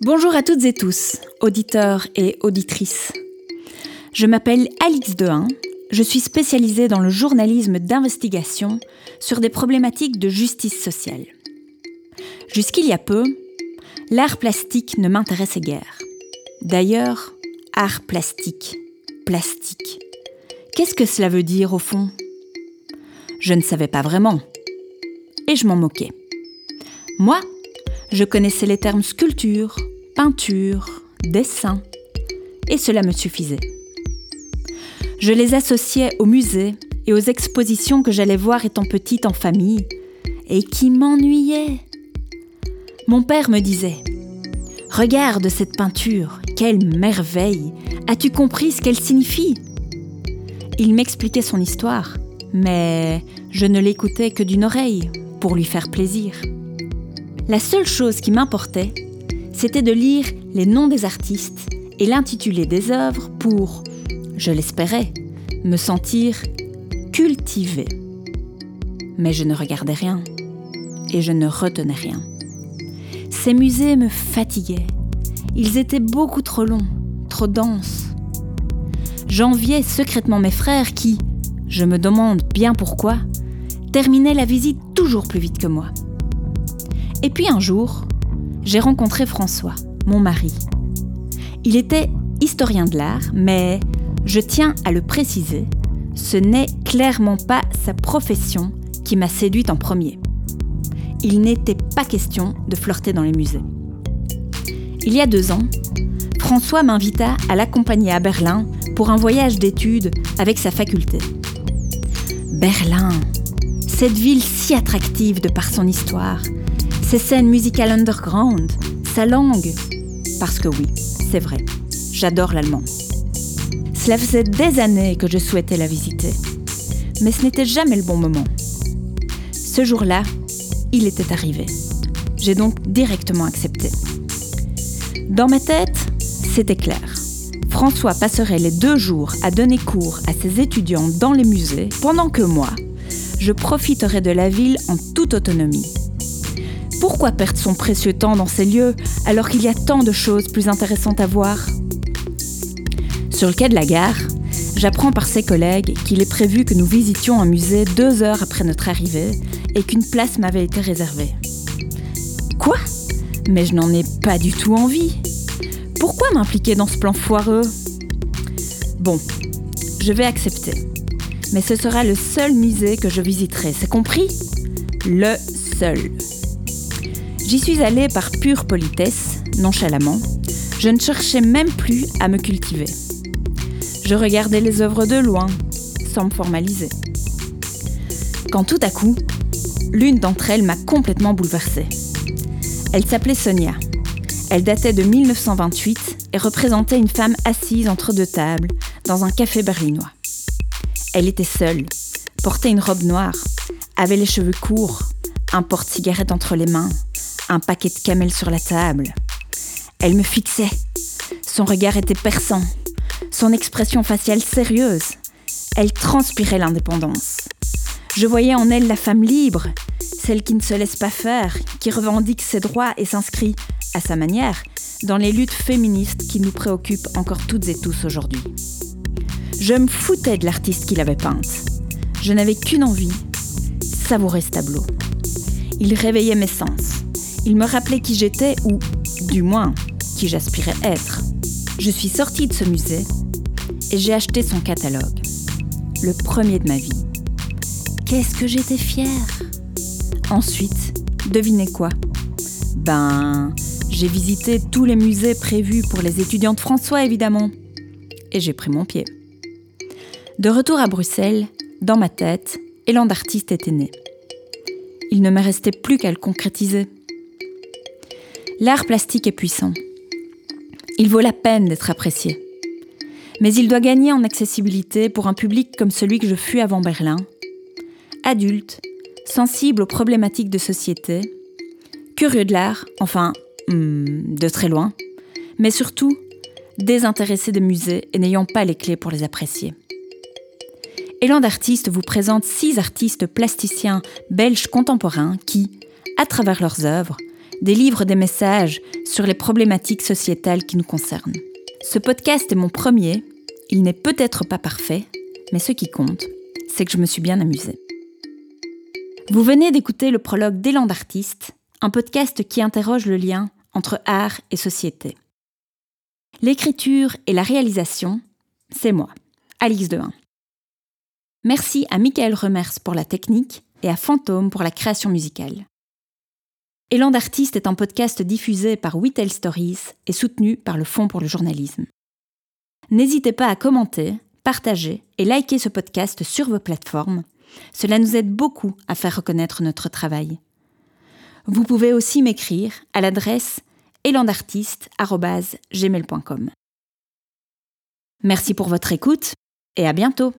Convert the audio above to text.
Bonjour à toutes et tous, auditeurs et auditrices. Je m'appelle Alix Dehain, je suis spécialisée dans le journalisme d'investigation sur des problématiques de justice sociale. Jusqu'il y a peu, l'art plastique ne m'intéressait guère. D'ailleurs, art plastique, plastique. Qu'est-ce que cela veut dire au fond? Je ne savais pas vraiment. Et je m'en moquais. Moi, je connaissais les termes sculpture, peinture, dessin, et cela me suffisait. Je les associais aux musées et aux expositions que j'allais voir étant petite en famille, et qui m'ennuyaient. Mon père me disait Regarde cette peinture, quelle merveille As-tu compris ce qu'elle signifie? Il m'expliquait son histoire, mais je ne l'écoutais que d'une oreille, pour lui faire plaisir. La seule chose qui m'importait, c'était de lire les noms des artistes et l'intitulé des œuvres pour, je l'espérais, me sentir cultivée. Mais je ne regardais rien et je ne retenais rien. Ces musées me fatiguaient. Ils étaient beaucoup trop longs, trop denses. J'enviais secrètement mes frères qui, je me demande bien pourquoi, terminaient la visite toujours plus vite que moi. Et puis un jour, j'ai rencontré François, mon mari. Il était historien de l'art, mais je tiens à le préciser, ce n'est clairement pas sa profession qui m'a séduite en premier. Il n'était pas question de flirter dans les musées. Il y a deux ans, François m'invita à l'accompagner à Berlin pour un voyage d'études avec sa faculté. Berlin, cette ville si attractive de par son histoire, ses scènes musicales underground, sa langue. Parce que oui, c'est vrai, j'adore l'allemand. Cela faisait des années que je souhaitais la visiter. Mais ce n'était jamais le bon moment. Ce jour-là, il était arrivé. J'ai donc directement accepté. Dans ma tête, c'était clair. François passerait les deux jours à donner cours à ses étudiants dans les musées, pendant que moi, je profiterais de la ville en toute autonomie pourquoi perdre son précieux temps dans ces lieux alors qu'il y a tant de choses plus intéressantes à voir? Sur le quai de la gare, j'apprends par ses collègues qu'il est prévu que nous visitions un musée deux heures après notre arrivée et qu'une place m'avait été réservée. Quoi? Mais je n'en ai pas du tout envie. Pourquoi m'impliquer dans ce plan foireux? Bon, je vais accepter. Mais ce sera le seul musée que je visiterai, c'est compris? Le seul. J'y suis allée par pure politesse, nonchalamment. Je ne cherchais même plus à me cultiver. Je regardais les œuvres de loin, sans me formaliser. Quand tout à coup, l'une d'entre elles m'a complètement bouleversée. Elle s'appelait Sonia. Elle datait de 1928 et représentait une femme assise entre deux tables dans un café berlinois. Elle était seule, portait une robe noire, avait les cheveux courts, un porte-cigarette entre les mains, un paquet de camels sur la table. Elle me fixait. Son regard était perçant, son expression faciale sérieuse. Elle transpirait l'indépendance. Je voyais en elle la femme libre, celle qui ne se laisse pas faire, qui revendique ses droits et s'inscrit, à sa manière, dans les luttes féministes qui nous préoccupent encore toutes et tous aujourd'hui. Je me foutais de l'artiste qui l'avait peinte. Je n'avais qu'une envie, savourer ce tableau. Il réveillait mes sens. Il me rappelait qui j'étais ou, du moins, qui j'aspirais être. Je suis sortie de ce musée et j'ai acheté son catalogue. Le premier de ma vie. Qu'est-ce que j'étais fière Ensuite, devinez quoi Ben, j'ai visité tous les musées prévus pour les étudiants de François, évidemment. Et j'ai pris mon pied. De retour à Bruxelles, dans ma tête, élan d'artiste était né. Il ne me restait plus qu'à le concrétiser. L'art plastique est puissant. Il vaut la peine d'être apprécié. Mais il doit gagner en accessibilité pour un public comme celui que je fus avant Berlin. Adulte, sensible aux problématiques de société, curieux de l'art, enfin, hmm, de très loin, mais surtout désintéressé des musées et n'ayant pas les clés pour les apprécier. Élan d'artistes vous présente six artistes plasticiens belges contemporains qui, à travers leurs œuvres, délivre des messages sur les problématiques sociétales qui nous concernent. Ce podcast est mon premier, il n'est peut-être pas parfait, mais ce qui compte, c'est que je me suis bien amusée. Vous venez d'écouter le prologue d'Élan d'artiste, un podcast qui interroge le lien entre art et société. L'écriture et la réalisation, c'est moi, Alix Dehain. Merci à Michael Remers pour la technique et à Fantôme pour la création musicale. Élan d'artiste est un podcast diffusé par We Tell Stories et soutenu par le Fonds pour le journalisme. N'hésitez pas à commenter, partager et liker ce podcast sur vos plateformes. Cela nous aide beaucoup à faire reconnaître notre travail. Vous pouvez aussi m'écrire à l'adresse élandartiste.gmail.com. Merci pour votre écoute et à bientôt